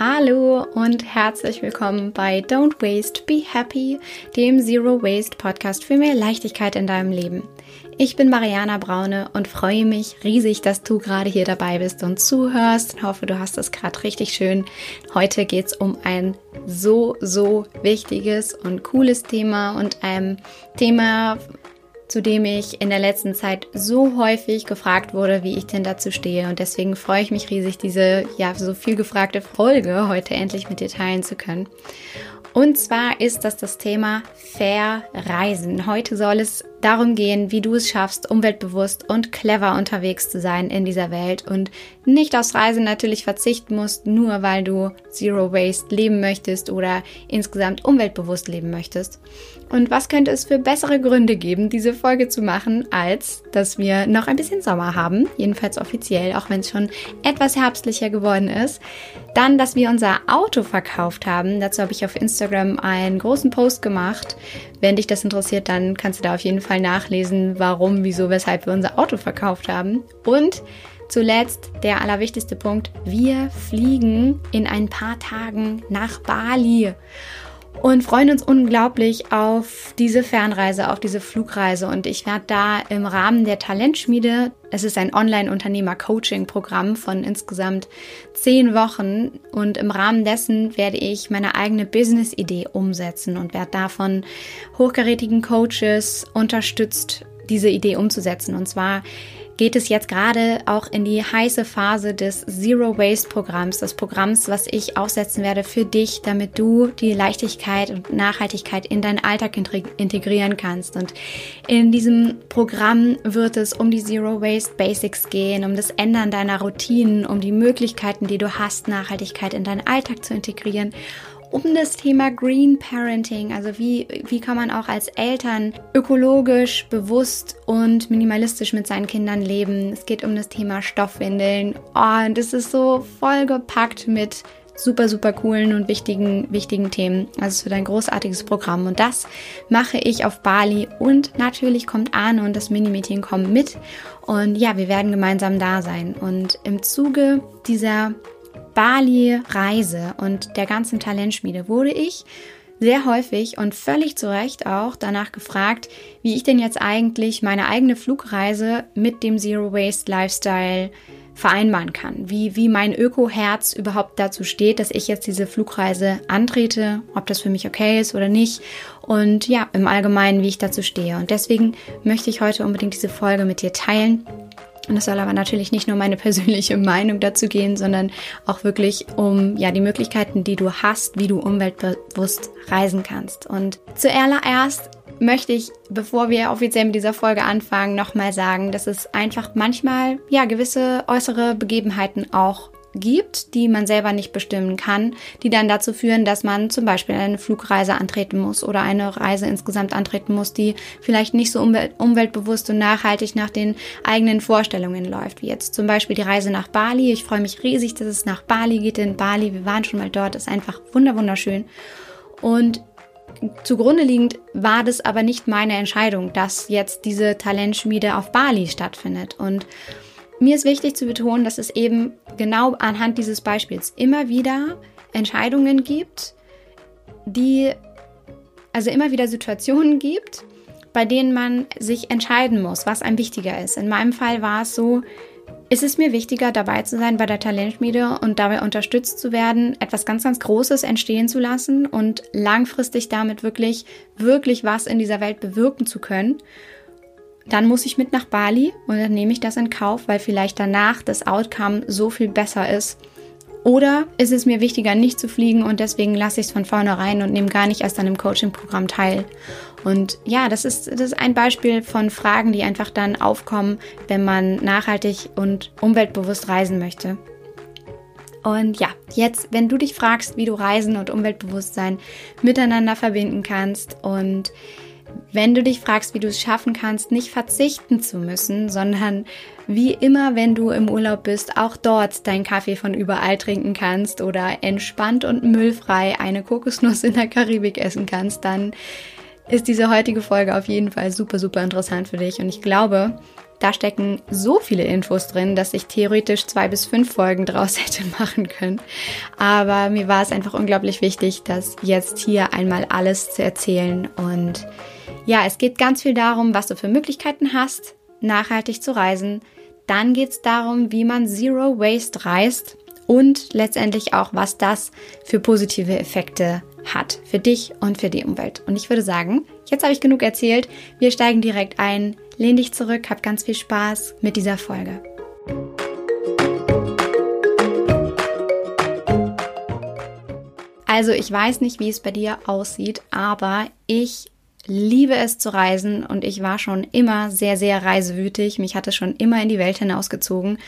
Hallo und herzlich willkommen bei Don't Waste, Be Happy, dem Zero Waste Podcast für mehr Leichtigkeit in deinem Leben. Ich bin Mariana Braune und freue mich riesig, dass du gerade hier dabei bist und zuhörst. Ich hoffe, du hast es gerade richtig schön. Heute geht es um ein so, so wichtiges und cooles Thema und ein Thema, zu dem ich in der letzten Zeit so häufig gefragt wurde, wie ich denn dazu stehe. Und deswegen freue ich mich riesig, diese ja so viel gefragte Folge heute endlich mit dir teilen zu können. Und zwar ist das das Thema Verreisen. Heute soll es darum gehen, wie du es schaffst, umweltbewusst und clever unterwegs zu sein in dieser Welt und nicht aufs Reisen natürlich verzichten musst, nur weil du Zero Waste leben möchtest oder insgesamt umweltbewusst leben möchtest. Und was könnte es für bessere Gründe geben, diese Folge zu machen, als dass wir noch ein bisschen Sommer haben, jedenfalls offiziell, auch wenn es schon etwas herbstlicher geworden ist. Dann, dass wir unser Auto verkauft haben. Dazu habe ich auf Instagram einen großen Post gemacht. Wenn dich das interessiert, dann kannst du da auf jeden Fall nachlesen, warum, wieso, weshalb wir unser Auto verkauft haben. Und zuletzt der allerwichtigste Punkt. Wir fliegen in ein paar Tagen nach Bali und freuen uns unglaublich auf diese Fernreise, auf diese Flugreise. Und ich werde da im Rahmen der Talentschmiede, es ist ein Online-Unternehmer-Coaching-Programm von insgesamt zehn Wochen. Und im Rahmen dessen werde ich meine eigene Business-Idee umsetzen und werde davon hochkarätigen Coaches unterstützt, diese Idee umzusetzen. Und zwar geht es jetzt gerade auch in die heiße Phase des Zero Waste Programms, des Programms, was ich aufsetzen werde für dich, damit du die Leichtigkeit und Nachhaltigkeit in deinen Alltag integrieren kannst. Und in diesem Programm wird es um die Zero Waste Basics gehen, um das Ändern deiner Routinen, um die Möglichkeiten, die du hast, Nachhaltigkeit in deinen Alltag zu integrieren um das Thema Green Parenting, also wie, wie kann man auch als Eltern ökologisch, bewusst und minimalistisch mit seinen Kindern leben. Es geht um das Thema Stoffwindeln. Oh, und es ist so vollgepackt mit super, super coolen und wichtigen, wichtigen Themen. Also es wird ein großartiges Programm und das mache ich auf Bali und natürlich kommt Arne und das Mini-Meeting kommen mit und ja, wir werden gemeinsam da sein und im Zuge dieser Bali-Reise und der ganzen Talentschmiede wurde ich sehr häufig und völlig zu Recht auch danach gefragt, wie ich denn jetzt eigentlich meine eigene Flugreise mit dem Zero Waste Lifestyle vereinbaren kann. Wie, wie mein Öko-Herz überhaupt dazu steht, dass ich jetzt diese Flugreise antrete, ob das für mich okay ist oder nicht. Und ja, im Allgemeinen, wie ich dazu stehe. Und deswegen möchte ich heute unbedingt diese Folge mit dir teilen und es soll aber natürlich nicht nur meine persönliche Meinung dazu gehen, sondern auch wirklich um ja die Möglichkeiten, die du hast, wie du umweltbewusst reisen kannst. Und zuallererst möchte ich, bevor wir offiziell mit dieser Folge anfangen, nochmal sagen, dass es einfach manchmal ja gewisse äußere Begebenheiten auch gibt, die man selber nicht bestimmen kann, die dann dazu führen, dass man zum Beispiel eine Flugreise antreten muss oder eine Reise insgesamt antreten muss, die vielleicht nicht so umweltbewusst und nachhaltig nach den eigenen Vorstellungen läuft, wie jetzt zum Beispiel die Reise nach Bali. Ich freue mich riesig, dass es nach Bali geht. In Bali, wir waren schon mal dort, ist einfach wunderschön. Und zugrunde liegend war das aber nicht meine Entscheidung, dass jetzt diese Talentschmiede auf Bali stattfindet und mir ist wichtig zu betonen, dass es eben genau anhand dieses Beispiels immer wieder Entscheidungen gibt, die, also immer wieder Situationen gibt, bei denen man sich entscheiden muss, was einem wichtiger ist. In meinem Fall war es so, ist es mir wichtiger, dabei zu sein bei der Talentschmiede und dabei unterstützt zu werden, etwas ganz, ganz Großes entstehen zu lassen und langfristig damit wirklich, wirklich was in dieser Welt bewirken zu können dann muss ich mit nach Bali und dann nehme ich das in Kauf, weil vielleicht danach das Outcome so viel besser ist. Oder ist es mir wichtiger, nicht zu fliegen und deswegen lasse ich es von vornherein und nehme gar nicht erst an dem Coaching-Programm teil. Und ja, das ist, das ist ein Beispiel von Fragen, die einfach dann aufkommen, wenn man nachhaltig und umweltbewusst reisen möchte. Und ja, jetzt, wenn du dich fragst, wie du Reisen und Umweltbewusstsein miteinander verbinden kannst und wenn du dich fragst, wie du es schaffen kannst, nicht verzichten zu müssen, sondern wie immer, wenn du im Urlaub bist, auch dort deinen Kaffee von überall trinken kannst oder entspannt und müllfrei eine Kokosnuss in der Karibik essen kannst, dann ist diese heutige Folge auf jeden Fall super, super interessant für dich. Und ich glaube, da stecken so viele Infos drin, dass ich theoretisch zwei bis fünf Folgen draus hätte machen können. Aber mir war es einfach unglaublich wichtig, das jetzt hier einmal alles zu erzählen. Und ja, es geht ganz viel darum, was du für Möglichkeiten hast, nachhaltig zu reisen. Dann geht es darum, wie man Zero Waste reist und letztendlich auch, was das für positive Effekte hat für dich und für die Umwelt. Und ich würde sagen, jetzt habe ich genug erzählt. Wir steigen direkt ein. Lehn dich zurück, hab ganz viel Spaß mit dieser Folge. Also ich weiß nicht, wie es bei dir aussieht, aber ich liebe es zu reisen und ich war schon immer sehr, sehr reisewütig. Mich hatte schon immer in die Welt hinausgezogen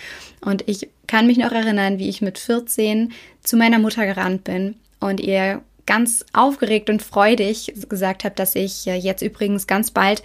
und ich kann mich noch erinnern, wie ich mit 14 zu meiner Mutter gerannt bin und ihr ganz aufgeregt und freudig gesagt habe, dass ich äh, jetzt übrigens ganz bald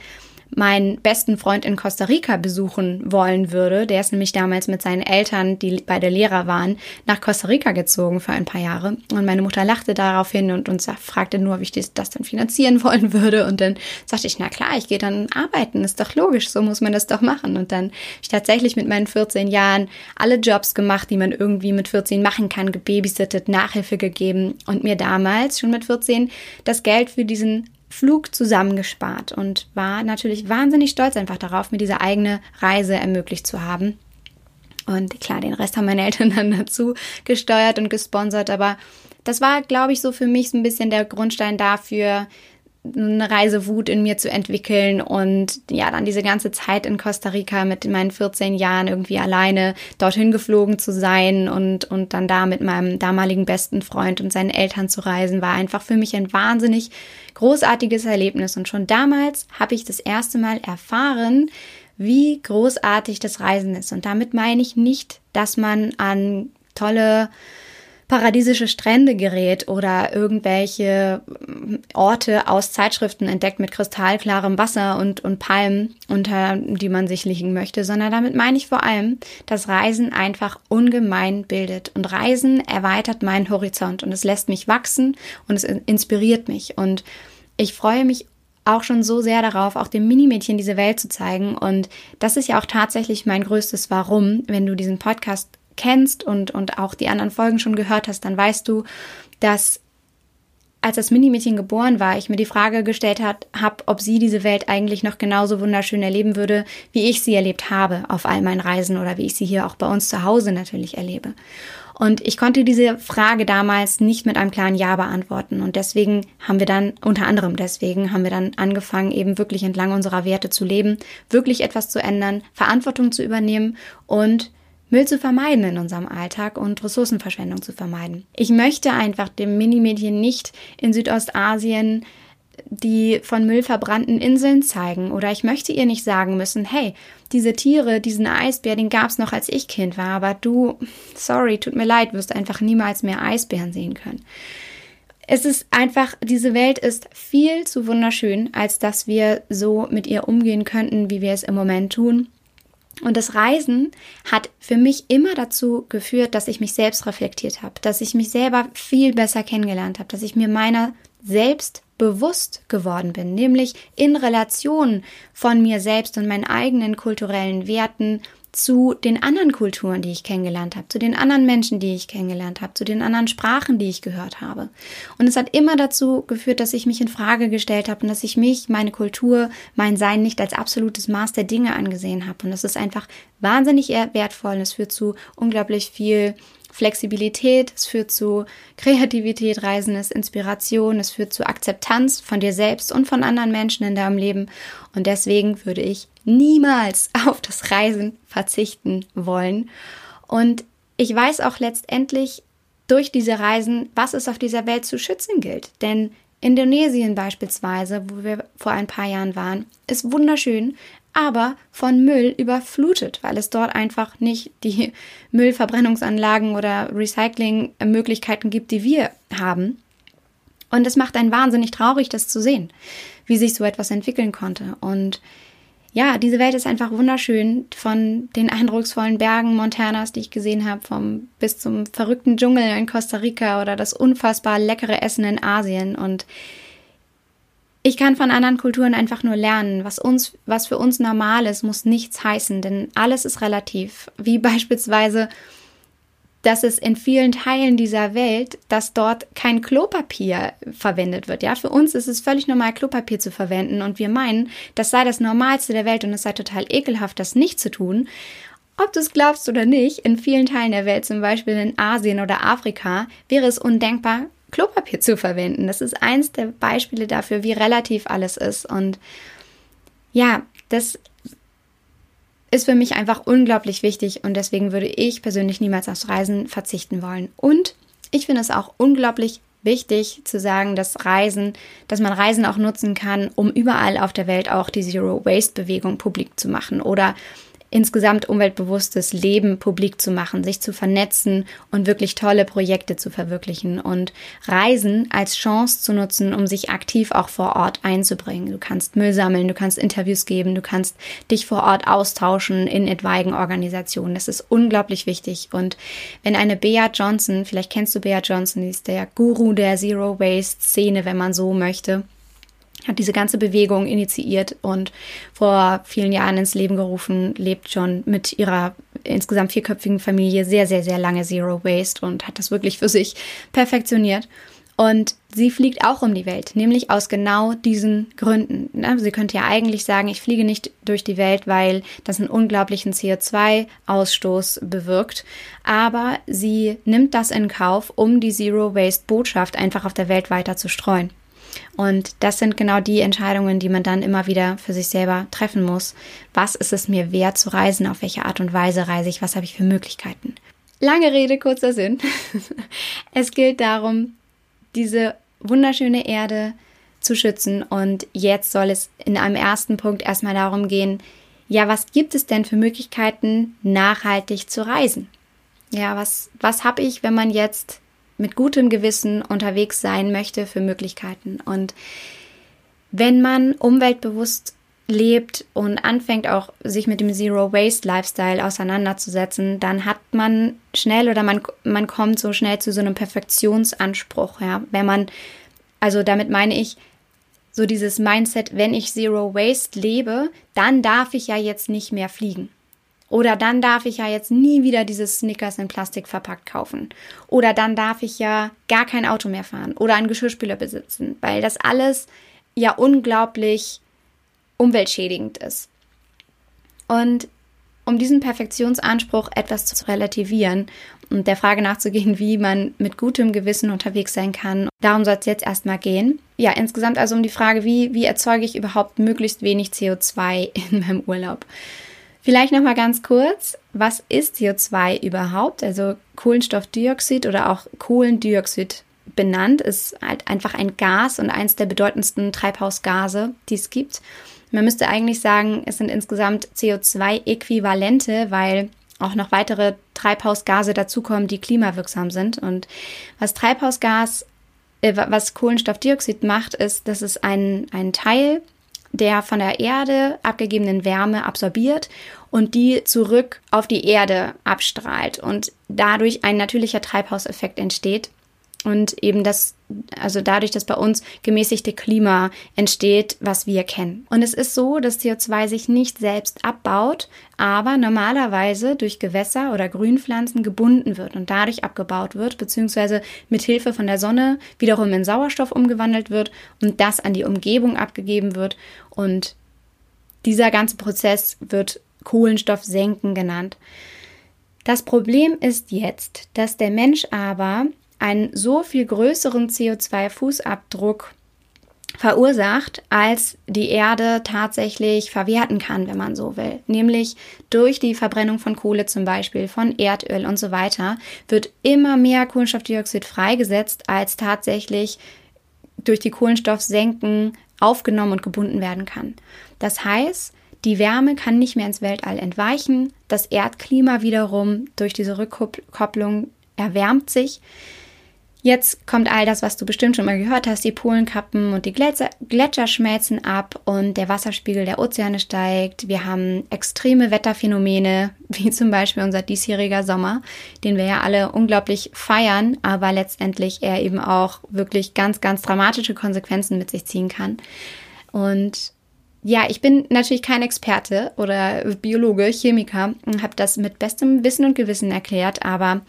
meinen besten Freund in Costa Rica besuchen wollen würde. Der ist nämlich damals mit seinen Eltern, die beide Lehrer waren, nach Costa Rica gezogen für ein paar Jahre. Und meine Mutter lachte darauf hin und, und fragte nur, wie ich das, das dann finanzieren wollen würde. Und dann sagte ich, na klar, ich gehe dann arbeiten, ist doch logisch, so muss man das doch machen. Und dann habe ich tatsächlich mit meinen 14 Jahren alle Jobs gemacht, die man irgendwie mit 14 machen kann, gebabysittet, Nachhilfe gegeben und mir damals schon mit 14 das Geld für diesen Flug zusammengespart und war natürlich wahnsinnig stolz einfach darauf, mir diese eigene Reise ermöglicht zu haben. Und klar, den Rest haben meine Eltern dann dazu gesteuert und gesponsert, aber das war, glaube ich, so für mich so ein bisschen der Grundstein dafür, eine Reisewut in mir zu entwickeln und ja, dann diese ganze Zeit in Costa Rica mit meinen 14 Jahren irgendwie alleine dorthin geflogen zu sein und, und dann da mit meinem damaligen besten Freund und seinen Eltern zu reisen, war einfach für mich ein wahnsinnig großartiges Erlebnis. Und schon damals habe ich das erste Mal erfahren, wie großartig das Reisen ist. Und damit meine ich nicht, dass man an tolle paradiesische Strände gerät oder irgendwelche Orte aus Zeitschriften entdeckt mit kristallklarem Wasser und, und Palmen, unter die man sich liegen möchte, sondern damit meine ich vor allem, dass Reisen einfach ungemein bildet. Und Reisen erweitert meinen Horizont und es lässt mich wachsen und es inspiriert mich. Und ich freue mich auch schon so sehr darauf, auch dem Minimädchen diese Welt zu zeigen. Und das ist ja auch tatsächlich mein größtes Warum, wenn du diesen Podcast kennst und, und auch die anderen Folgen schon gehört hast, dann weißt du, dass als das Minimädchen geboren war, ich mir die Frage gestellt habe, ob sie diese Welt eigentlich noch genauso wunderschön erleben würde, wie ich sie erlebt habe auf all meinen Reisen oder wie ich sie hier auch bei uns zu Hause natürlich erlebe. Und ich konnte diese Frage damals nicht mit einem klaren Ja beantworten. Und deswegen haben wir dann, unter anderem deswegen, haben wir dann angefangen, eben wirklich entlang unserer Werte zu leben, wirklich etwas zu ändern, Verantwortung zu übernehmen und Müll zu vermeiden in unserem Alltag und Ressourcenverschwendung zu vermeiden. Ich möchte einfach dem Minimädchen nicht in Südostasien die von Müll verbrannten Inseln zeigen oder ich möchte ihr nicht sagen müssen, hey, diese Tiere, diesen Eisbär, den gab's noch als ich Kind war, aber du, sorry, tut mir leid, wirst einfach niemals mehr Eisbären sehen können. Es ist einfach, diese Welt ist viel zu wunderschön, als dass wir so mit ihr umgehen könnten, wie wir es im Moment tun. Und das Reisen hat für mich immer dazu geführt, dass ich mich selbst reflektiert habe, dass ich mich selber viel besser kennengelernt habe, dass ich mir meiner selbst bewusst geworden bin, nämlich in Relation von mir selbst und meinen eigenen kulturellen Werten zu den anderen Kulturen, die ich kennengelernt habe, zu den anderen Menschen, die ich kennengelernt habe, zu den anderen Sprachen, die ich gehört habe. Und es hat immer dazu geführt, dass ich mich in Frage gestellt habe und dass ich mich, meine Kultur, mein Sein nicht als absolutes Maß der Dinge angesehen habe. Und das ist einfach wahnsinnig wertvoll und es führt zu unglaublich viel Flexibilität, es führt zu Kreativität, Reisen ist Inspiration, es führt zu Akzeptanz von dir selbst und von anderen Menschen in deinem Leben. Und deswegen würde ich niemals auf das Reisen verzichten wollen. Und ich weiß auch letztendlich durch diese Reisen, was es auf dieser Welt zu schützen gilt. Denn Indonesien beispielsweise, wo wir vor ein paar Jahren waren, ist wunderschön, aber von Müll überflutet, weil es dort einfach nicht die Müllverbrennungsanlagen oder Recyclingmöglichkeiten gibt, die wir haben. Und es macht einen wahnsinnig traurig, das zu sehen, wie sich so etwas entwickeln konnte. Und ja, diese Welt ist einfach wunderschön. Von den eindrucksvollen Bergen Montanas, die ich gesehen habe, vom bis zum verrückten Dschungel in Costa Rica oder das unfassbar leckere Essen in Asien. Und Ich kann von anderen Kulturen einfach nur lernen. Was uns, was für uns normal ist, muss nichts heißen, denn alles ist relativ. Wie beispielsweise, dass es in vielen Teilen dieser Welt, dass dort kein Klopapier verwendet wird. Ja, für uns ist es völlig normal, Klopapier zu verwenden und wir meinen, das sei das Normalste der Welt und es sei total ekelhaft, das nicht zu tun. Ob du es glaubst oder nicht, in vielen Teilen der Welt, zum Beispiel in Asien oder Afrika, wäre es undenkbar, Klopapier zu verwenden. Das ist eins der Beispiele dafür, wie relativ alles ist. Und ja, das ist für mich einfach unglaublich wichtig und deswegen würde ich persönlich niemals aufs Reisen verzichten wollen. Und ich finde es auch unglaublich wichtig zu sagen, dass Reisen, dass man Reisen auch nutzen kann, um überall auf der Welt auch die Zero Waste Bewegung publik zu machen oder insgesamt umweltbewusstes Leben publik zu machen, sich zu vernetzen und wirklich tolle Projekte zu verwirklichen und Reisen als Chance zu nutzen, um sich aktiv auch vor Ort einzubringen. Du kannst Müll sammeln, du kannst Interviews geben, du kannst dich vor Ort austauschen in etwaigen Organisationen. Das ist unglaublich wichtig. Und wenn eine Bea Johnson, vielleicht kennst du Bea Johnson, die ist der Guru der Zero Waste Szene, wenn man so möchte, hat diese ganze Bewegung initiiert und vor vielen Jahren ins Leben gerufen, lebt schon mit ihrer insgesamt vierköpfigen Familie sehr, sehr, sehr lange Zero Waste und hat das wirklich für sich perfektioniert. Und sie fliegt auch um die Welt, nämlich aus genau diesen Gründen. Ne? Sie könnte ja eigentlich sagen, ich fliege nicht durch die Welt, weil das einen unglaublichen CO2-Ausstoß bewirkt. Aber sie nimmt das in Kauf, um die Zero Waste-Botschaft einfach auf der Welt weiter zu streuen. Und das sind genau die Entscheidungen, die man dann immer wieder für sich selber treffen muss. Was ist es mir wert zu reisen? Auf welche Art und Weise reise ich? Was habe ich für Möglichkeiten? Lange Rede, kurzer Sinn. es gilt darum, diese wunderschöne Erde zu schützen. Und jetzt soll es in einem ersten Punkt erstmal darum gehen, ja, was gibt es denn für Möglichkeiten, nachhaltig zu reisen? Ja, was, was habe ich, wenn man jetzt mit gutem Gewissen unterwegs sein möchte für Möglichkeiten. Und wenn man umweltbewusst lebt und anfängt auch sich mit dem Zero Waste Lifestyle auseinanderzusetzen, dann hat man schnell oder man, man kommt so schnell zu so einem Perfektionsanspruch, ja. Wenn man, also damit meine ich, so dieses Mindset, wenn ich Zero Waste lebe, dann darf ich ja jetzt nicht mehr fliegen. Oder dann darf ich ja jetzt nie wieder dieses Snickers in Plastik verpackt kaufen. Oder dann darf ich ja gar kein Auto mehr fahren oder einen Geschirrspüler besitzen, weil das alles ja unglaublich umweltschädigend ist. Und um diesen Perfektionsanspruch etwas zu relativieren und der Frage nachzugehen, wie man mit gutem Gewissen unterwegs sein kann. Darum soll es jetzt erstmal gehen. Ja, insgesamt also um die Frage, wie, wie erzeuge ich überhaupt möglichst wenig CO2 in meinem Urlaub? Vielleicht noch mal ganz kurz, was ist CO2 überhaupt? Also Kohlenstoffdioxid oder auch Kohlendioxid benannt ist halt einfach ein Gas und eins der bedeutendsten Treibhausgase, die es gibt. Man müsste eigentlich sagen, es sind insgesamt CO2-Äquivalente, weil auch noch weitere Treibhausgase dazukommen, die klimawirksam sind. Und was Treibhausgas, äh, was Kohlenstoffdioxid macht, ist, dass es ein, ein Teil der von der Erde abgegebenen Wärme absorbiert und die zurück auf die Erde abstrahlt und dadurch ein natürlicher Treibhauseffekt entsteht und eben das, also dadurch, dass bei uns gemäßigte Klima entsteht, was wir kennen. Und es ist so, dass CO2 sich nicht selbst abbaut, aber normalerweise durch Gewässer oder Grünpflanzen gebunden wird und dadurch abgebaut wird, beziehungsweise mit Hilfe von der Sonne wiederum in Sauerstoff umgewandelt wird und das an die Umgebung abgegeben wird. Und dieser ganze Prozess wird Kohlenstoffsenken genannt. Das Problem ist jetzt, dass der Mensch aber einen so viel größeren CO2-Fußabdruck verursacht, als die Erde tatsächlich verwerten kann, wenn man so will. Nämlich durch die Verbrennung von Kohle zum Beispiel, von Erdöl und so weiter, wird immer mehr Kohlenstoffdioxid freigesetzt, als tatsächlich durch die Kohlenstoffsenken aufgenommen und gebunden werden kann. Das heißt, die Wärme kann nicht mehr ins Weltall entweichen, das Erdklima wiederum durch diese Rückkopplung erwärmt sich. Jetzt kommt all das, was du bestimmt schon mal gehört hast. Die Polenkappen und die Gletscher, Gletscher schmelzen ab und der Wasserspiegel der Ozeane steigt. Wir haben extreme Wetterphänomene, wie zum Beispiel unser diesjähriger Sommer, den wir ja alle unglaublich feiern, aber letztendlich er eben auch wirklich ganz, ganz dramatische Konsequenzen mit sich ziehen kann. Und ja, ich bin natürlich kein Experte oder Biologe, Chemiker und habe das mit bestem Wissen und Gewissen erklärt, aber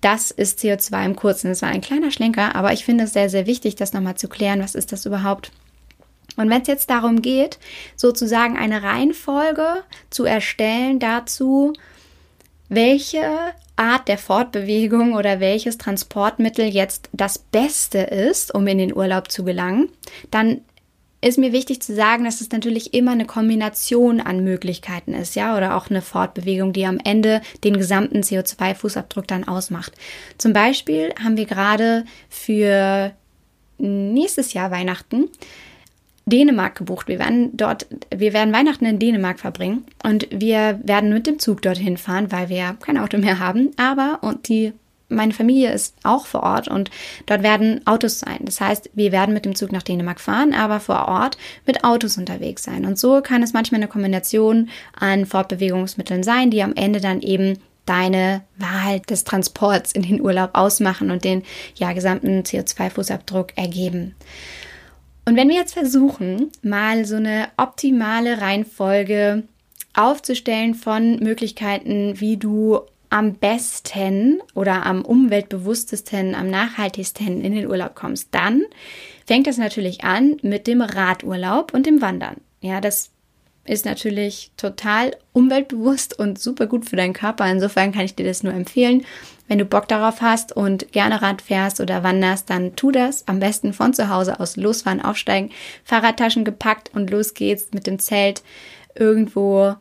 das ist CO2 im Kurzen. Das war ein kleiner Schlenker, aber ich finde es sehr, sehr wichtig, das nochmal zu klären. Was ist das überhaupt? Und wenn es jetzt darum geht, sozusagen eine Reihenfolge zu erstellen dazu, welche Art der Fortbewegung oder welches Transportmittel jetzt das Beste ist, um in den Urlaub zu gelangen, dann ist mir wichtig zu sagen, dass es natürlich immer eine Kombination an Möglichkeiten ist, ja, oder auch eine Fortbewegung, die am Ende den gesamten CO2-Fußabdruck dann ausmacht. Zum Beispiel haben wir gerade für nächstes Jahr Weihnachten Dänemark gebucht. Wir werden dort, wir werden Weihnachten in Dänemark verbringen und wir werden mit dem Zug dorthin fahren, weil wir kein Auto mehr haben. Aber und die meine Familie ist auch vor Ort und dort werden Autos sein. Das heißt, wir werden mit dem Zug nach Dänemark fahren, aber vor Ort mit Autos unterwegs sein. Und so kann es manchmal eine Kombination an Fortbewegungsmitteln sein, die am Ende dann eben deine Wahl des Transports in den Urlaub ausmachen und den ja gesamten CO2-Fußabdruck ergeben. Und wenn wir jetzt versuchen, mal so eine optimale Reihenfolge aufzustellen von Möglichkeiten, wie du am besten oder am umweltbewusstesten, am nachhaltigsten in den Urlaub kommst, dann fängt das natürlich an mit dem Radurlaub und dem Wandern. Ja, das ist natürlich total umweltbewusst und super gut für deinen Körper. Insofern kann ich dir das nur empfehlen. Wenn du Bock darauf hast und gerne Rad fährst oder wanderst, dann tu das. Am besten von zu Hause aus losfahren, aufsteigen, Fahrradtaschen gepackt und los geht's mit dem Zelt irgendwo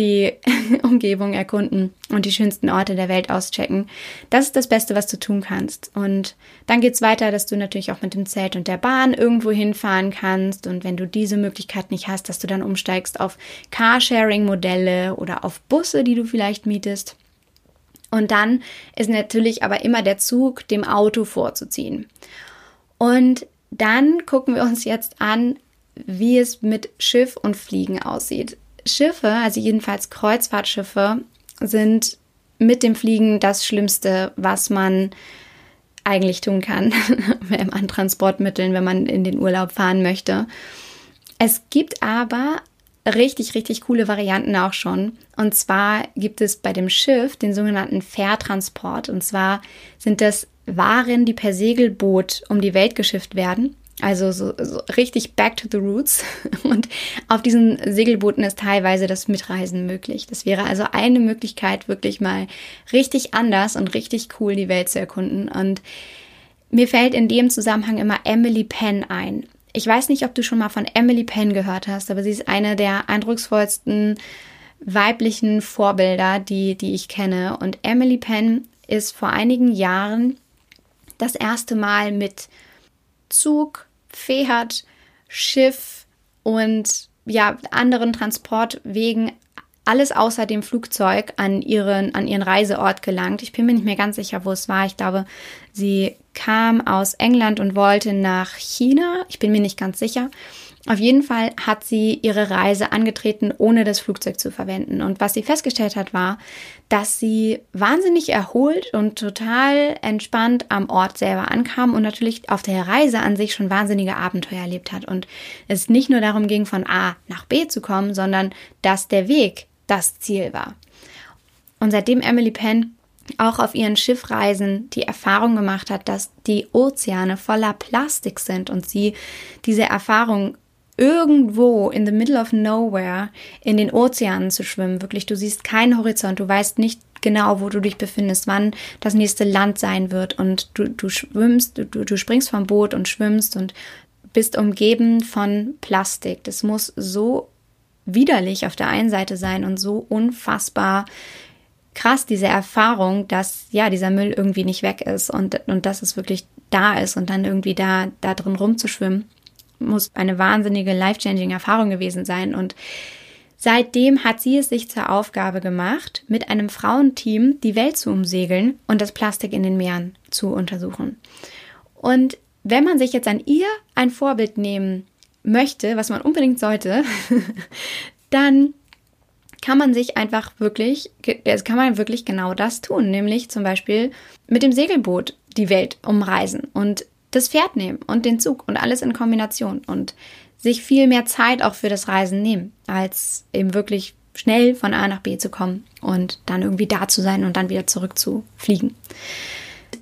die Umgebung erkunden und die schönsten Orte der Welt auschecken. Das ist das Beste, was du tun kannst. Und dann geht es weiter, dass du natürlich auch mit dem Zelt und der Bahn irgendwo hinfahren kannst. Und wenn du diese Möglichkeit nicht hast, dass du dann umsteigst auf Carsharing-Modelle oder auf Busse, die du vielleicht mietest. Und dann ist natürlich aber immer der Zug dem Auto vorzuziehen. Und dann gucken wir uns jetzt an, wie es mit Schiff und Fliegen aussieht. Schiffe, also jedenfalls Kreuzfahrtschiffe, sind mit dem Fliegen das Schlimmste, was man eigentlich tun kann an Transportmitteln, wenn man in den Urlaub fahren möchte. Es gibt aber richtig, richtig coole Varianten auch schon. Und zwar gibt es bei dem Schiff den sogenannten Fährtransport. Und zwar sind das Waren, die per Segelboot um die Welt geschifft werden. Also so, so, richtig back to the roots. Und auf diesen Segelbooten ist teilweise das Mitreisen möglich. Das wäre also eine Möglichkeit, wirklich mal richtig anders und richtig cool die Welt zu erkunden. Und mir fällt in dem Zusammenhang immer Emily Penn ein. Ich weiß nicht, ob du schon mal von Emily Penn gehört hast, aber sie ist eine der eindrucksvollsten weiblichen Vorbilder, die, die ich kenne. Und Emily Penn ist vor einigen Jahren das erste Mal mit Zug, Pferd, Schiff und ja, anderen Transportwegen alles außer dem Flugzeug an ihren, an ihren Reiseort gelangt. Ich bin mir nicht mehr ganz sicher, wo es war. Ich glaube, sie kam aus England und wollte nach China. Ich bin mir nicht ganz sicher. Auf jeden Fall hat sie ihre Reise angetreten, ohne das Flugzeug zu verwenden. Und was sie festgestellt hat, war, dass sie wahnsinnig erholt und total entspannt am Ort selber ankam und natürlich auf der Reise an sich schon wahnsinnige Abenteuer erlebt hat. Und es nicht nur darum ging, von A nach B zu kommen, sondern dass der Weg das Ziel war. Und seitdem Emily Penn auch auf ihren Schiffreisen die Erfahrung gemacht hat, dass die Ozeane voller Plastik sind und sie diese Erfahrung irgendwo in the middle of nowhere in den Ozeanen zu schwimmen. Wirklich, du siehst keinen Horizont, du weißt nicht genau, wo du dich befindest, wann das nächste Land sein wird und du, du schwimmst, du, du springst vom Boot und schwimmst und bist umgeben von Plastik. Das muss so widerlich auf der einen Seite sein und so unfassbar krass, diese Erfahrung, dass ja dieser Müll irgendwie nicht weg ist und, und dass es wirklich da ist und dann irgendwie da, da drin rumzuschwimmen muss eine wahnsinnige life-changing Erfahrung gewesen sein. Und seitdem hat sie es sich zur Aufgabe gemacht, mit einem Frauenteam die Welt zu umsegeln und das Plastik in den Meeren zu untersuchen. Und wenn man sich jetzt an ihr ein Vorbild nehmen möchte, was man unbedingt sollte, dann kann man sich einfach wirklich, also kann man wirklich genau das tun, nämlich zum Beispiel mit dem Segelboot die Welt umreisen und das Pferd nehmen und den Zug und alles in Kombination und sich viel mehr Zeit auch für das Reisen nehmen, als eben wirklich schnell von A nach B zu kommen und dann irgendwie da zu sein und dann wieder zurück zu fliegen.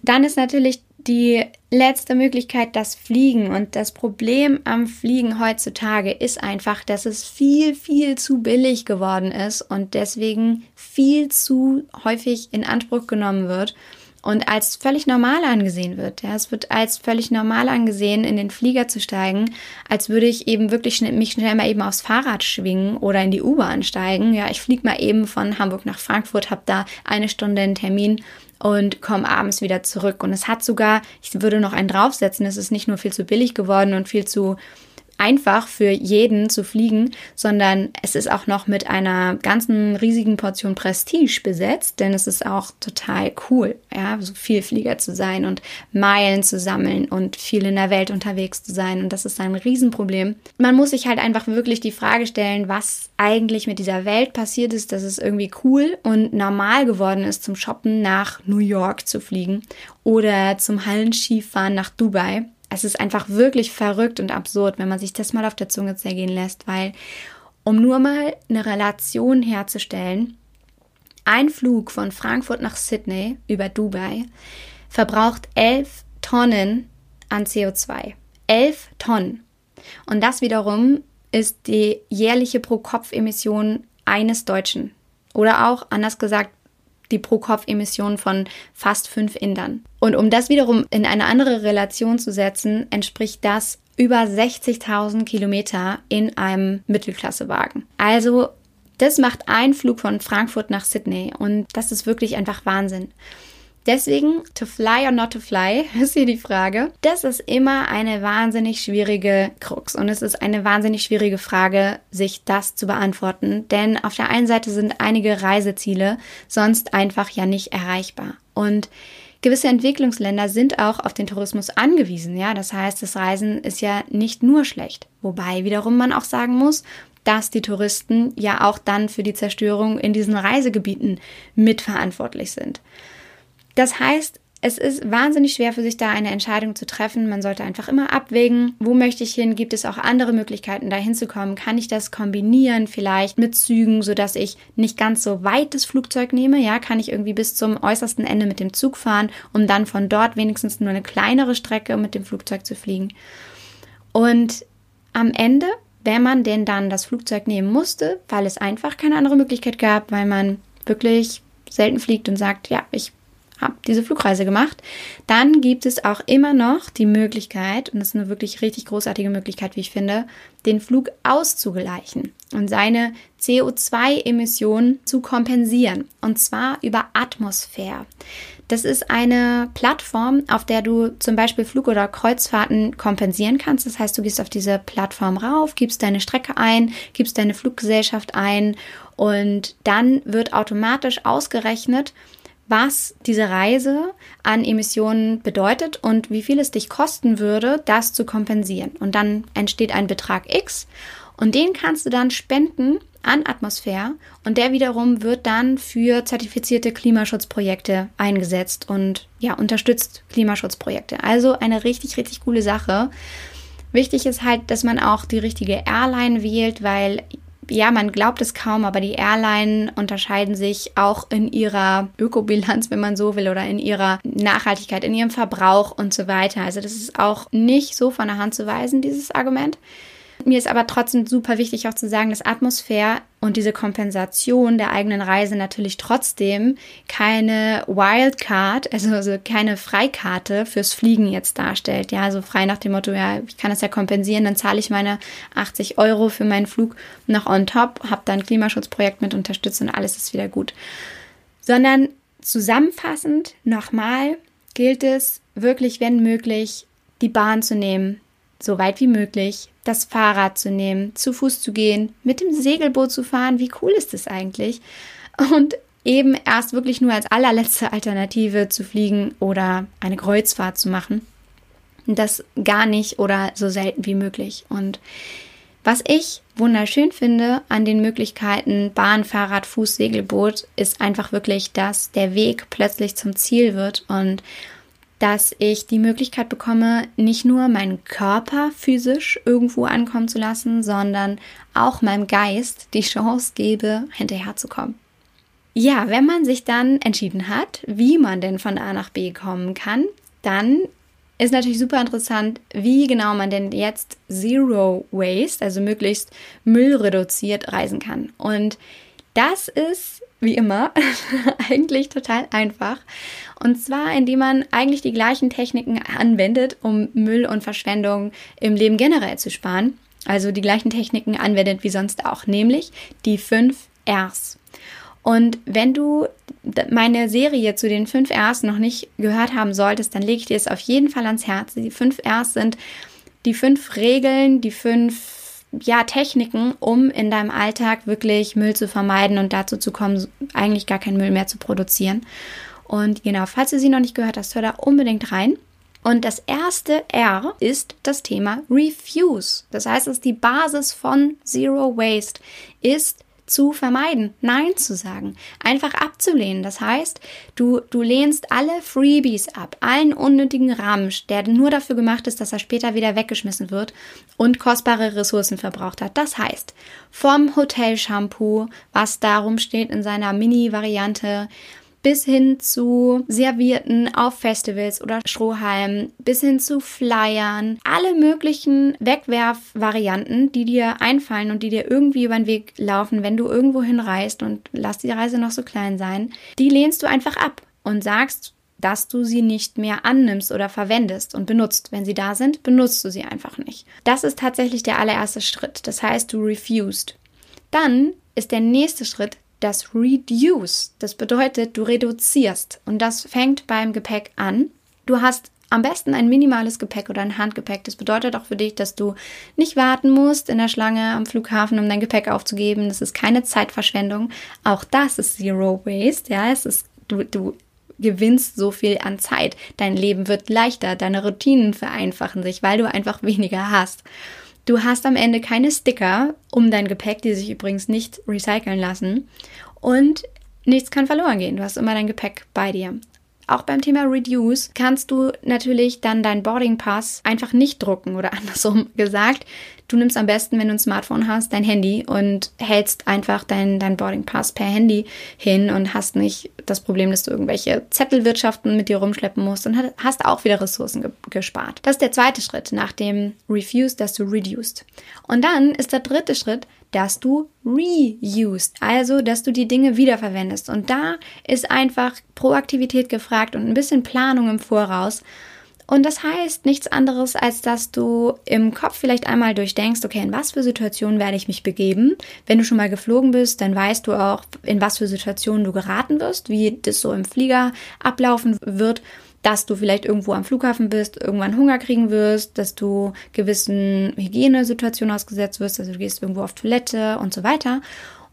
Dann ist natürlich die letzte Möglichkeit das Fliegen. Und das Problem am Fliegen heutzutage ist einfach, dass es viel, viel zu billig geworden ist und deswegen viel zu häufig in Anspruch genommen wird und als völlig normal angesehen wird. Ja, es wird als völlig normal angesehen, in den Flieger zu steigen, als würde ich eben wirklich schnell, mich schnell mal eben aufs Fahrrad schwingen oder in die U-Bahn steigen. Ja, ich fliege mal eben von Hamburg nach Frankfurt, habe da eine Stunde einen Termin und komme abends wieder zurück. Und es hat sogar, ich würde noch einen draufsetzen, es ist nicht nur viel zu billig geworden und viel zu einfach für jeden zu fliegen, sondern es ist auch noch mit einer ganzen riesigen Portion Prestige besetzt, denn es ist auch total cool, ja, so viel Flieger zu sein und Meilen zu sammeln und viel in der Welt unterwegs zu sein und das ist ein Riesenproblem. Man muss sich halt einfach wirklich die Frage stellen, was eigentlich mit dieser Welt passiert ist, dass es irgendwie cool und normal geworden ist, zum Shoppen nach New York zu fliegen oder zum Hallenskifahren nach Dubai es ist einfach wirklich verrückt und absurd, wenn man sich das mal auf der Zunge zergehen lässt, weil um nur mal eine Relation herzustellen, ein Flug von Frankfurt nach Sydney über Dubai verbraucht 11 Tonnen an CO2. 11 Tonnen. Und das wiederum ist die jährliche Pro-Kopf-Emission eines Deutschen. Oder auch, anders gesagt, die Pro-Kopf-Emissionen von fast fünf Indern. Und um das wiederum in eine andere Relation zu setzen, entspricht das über 60.000 Kilometer in einem Mittelklassewagen. Also das macht ein Flug von Frankfurt nach Sydney und das ist wirklich einfach Wahnsinn. Deswegen, to fly or not to fly, ist hier die Frage. Das ist immer eine wahnsinnig schwierige Krux und es ist eine wahnsinnig schwierige Frage, sich das zu beantworten, denn auf der einen Seite sind einige Reiseziele sonst einfach ja nicht erreichbar und Gewisse Entwicklungsländer sind auch auf den Tourismus angewiesen, ja. Das heißt, das Reisen ist ja nicht nur schlecht. Wobei wiederum man auch sagen muss, dass die Touristen ja auch dann für die Zerstörung in diesen Reisegebieten mitverantwortlich sind. Das heißt, es ist wahnsinnig schwer für sich da eine Entscheidung zu treffen. Man sollte einfach immer abwägen, wo möchte ich hin? Gibt es auch andere Möglichkeiten, da hinzukommen? Kann ich das kombinieren vielleicht mit Zügen, sodass ich nicht ganz so weit das Flugzeug nehme? Ja, kann ich irgendwie bis zum äußersten Ende mit dem Zug fahren, um dann von dort wenigstens nur eine kleinere Strecke mit dem Flugzeug zu fliegen? Und am Ende, wenn man denn dann das Flugzeug nehmen musste, weil es einfach keine andere Möglichkeit gab, weil man wirklich selten fliegt und sagt, ja, ich habe diese Flugreise gemacht, dann gibt es auch immer noch die Möglichkeit, und das ist eine wirklich richtig großartige Möglichkeit, wie ich finde, den Flug auszugleichen und seine CO2-Emissionen zu kompensieren. Und zwar über Atmosphäre. Das ist eine Plattform, auf der du zum Beispiel Flug- oder Kreuzfahrten kompensieren kannst. Das heißt, du gehst auf diese Plattform rauf, gibst deine Strecke ein, gibst deine Fluggesellschaft ein und dann wird automatisch ausgerechnet, was diese Reise an Emissionen bedeutet und wie viel es dich kosten würde, das zu kompensieren. Und dann entsteht ein Betrag X und den kannst du dann spenden an Atmosphäre und der wiederum wird dann für zertifizierte Klimaschutzprojekte eingesetzt und ja, unterstützt Klimaschutzprojekte. Also eine richtig, richtig coole Sache. Wichtig ist halt, dass man auch die richtige Airline wählt, weil ja, man glaubt es kaum, aber die Airline unterscheiden sich auch in ihrer Ökobilanz, wenn man so will, oder in ihrer Nachhaltigkeit, in ihrem Verbrauch und so weiter. Also das ist auch nicht so von der Hand zu weisen, dieses Argument. Mir ist aber trotzdem super wichtig auch zu sagen, dass Atmosphäre und diese Kompensation der eigenen Reise natürlich trotzdem keine Wildcard, also, also keine Freikarte fürs Fliegen jetzt darstellt. Ja, also frei nach dem Motto, ja, ich kann das ja kompensieren, dann zahle ich meine 80 Euro für meinen Flug noch on top, habe dann Klimaschutzprojekt mit unterstützt und alles ist wieder gut. Sondern zusammenfassend nochmal gilt es wirklich, wenn möglich, die Bahn zu nehmen, so weit wie möglich, das Fahrrad zu nehmen, zu Fuß zu gehen, mit dem Segelboot zu fahren. Wie cool ist das eigentlich? Und eben erst wirklich nur als allerletzte Alternative zu fliegen oder eine Kreuzfahrt zu machen. das gar nicht oder so selten wie möglich. Und was ich wunderschön finde an den Möglichkeiten Bahn, Fahrrad, Fuß, Segelboot, ist einfach wirklich, dass der Weg plötzlich zum Ziel wird und dass ich die Möglichkeit bekomme, nicht nur meinen Körper physisch irgendwo ankommen zu lassen, sondern auch meinem Geist die Chance gebe, hinterherzukommen. Ja, wenn man sich dann entschieden hat, wie man denn von A nach B kommen kann, dann ist natürlich super interessant, wie genau man denn jetzt Zero Waste, also möglichst müllreduziert reisen kann. Und das ist, wie immer, eigentlich total einfach. Und zwar, indem man eigentlich die gleichen Techniken anwendet, um Müll und Verschwendung im Leben generell zu sparen. Also die gleichen Techniken anwendet wie sonst auch, nämlich die fünf Rs. Und wenn du meine Serie zu den fünf Rs noch nicht gehört haben solltest, dann lege ich dir es auf jeden Fall ans Herz. Die fünf Rs sind die fünf Regeln, die fünf ja, Techniken, um in deinem Alltag wirklich Müll zu vermeiden und dazu zu kommen, eigentlich gar keinen Müll mehr zu produzieren. Und genau, falls du sie noch nicht gehört hast, hör da unbedingt rein. Und das erste R ist das Thema Refuse. Das heißt, es ist die Basis von Zero Waste, ist zu vermeiden, Nein zu sagen, einfach abzulehnen. Das heißt, du, du lehnst alle Freebies ab, allen unnötigen Ramsch, der nur dafür gemacht ist, dass er später wieder weggeschmissen wird und kostbare Ressourcen verbraucht hat. Das heißt, vom Hotel-Shampoo, was darum steht in seiner Mini-Variante, bis hin zu Servierten auf Festivals oder Strohhalmen, bis hin zu Flyern, alle möglichen Wegwerfvarianten, die dir einfallen und die dir irgendwie über den Weg laufen, wenn du irgendwo hinreist und lass die Reise noch so klein sein, die lehnst du einfach ab und sagst, dass du sie nicht mehr annimmst oder verwendest und benutzt. Wenn sie da sind, benutzt du sie einfach nicht. Das ist tatsächlich der allererste Schritt. Das heißt, du refused. Dann ist der nächste Schritt das Reduce. Das bedeutet, du reduzierst. Und das fängt beim Gepäck an. Du hast am besten ein minimales Gepäck oder ein Handgepäck. Das bedeutet auch für dich, dass du nicht warten musst in der Schlange am Flughafen, um dein Gepäck aufzugeben. Das ist keine Zeitverschwendung. Auch das ist Zero Waste. Ja, es ist, du, du gewinnst so viel an Zeit. Dein Leben wird leichter. Deine Routinen vereinfachen sich, weil du einfach weniger hast. Du hast am Ende keine Sticker um dein Gepäck, die sich übrigens nicht recyceln lassen. Und nichts kann verloren gehen. Du hast immer dein Gepäck bei dir. Auch beim Thema Reduce kannst du natürlich dann deinen Boarding Pass einfach nicht drucken oder andersrum gesagt. Du nimmst am besten, wenn du ein Smartphone hast, dein Handy und hältst einfach dein, dein Boarding Pass per Handy hin und hast nicht das Problem, dass du irgendwelche Zettelwirtschaften mit dir rumschleppen musst und hast auch wieder Ressourcen ge gespart. Das ist der zweite Schritt nach dem Refuse, dass du reduced. Und dann ist der dritte Schritt, dass du reused, also dass du die Dinge wiederverwendest. Und da ist einfach Proaktivität gefragt und ein bisschen Planung im Voraus. Und das heißt nichts anderes, als dass du im Kopf vielleicht einmal durchdenkst, okay, in was für Situationen werde ich mich begeben? Wenn du schon mal geflogen bist, dann weißt du auch, in was für Situationen du geraten wirst, wie das so im Flieger ablaufen wird dass du vielleicht irgendwo am Flughafen bist, irgendwann Hunger kriegen wirst, dass du gewissen Hygienesituationen ausgesetzt wirst, also du gehst irgendwo auf Toilette und so weiter.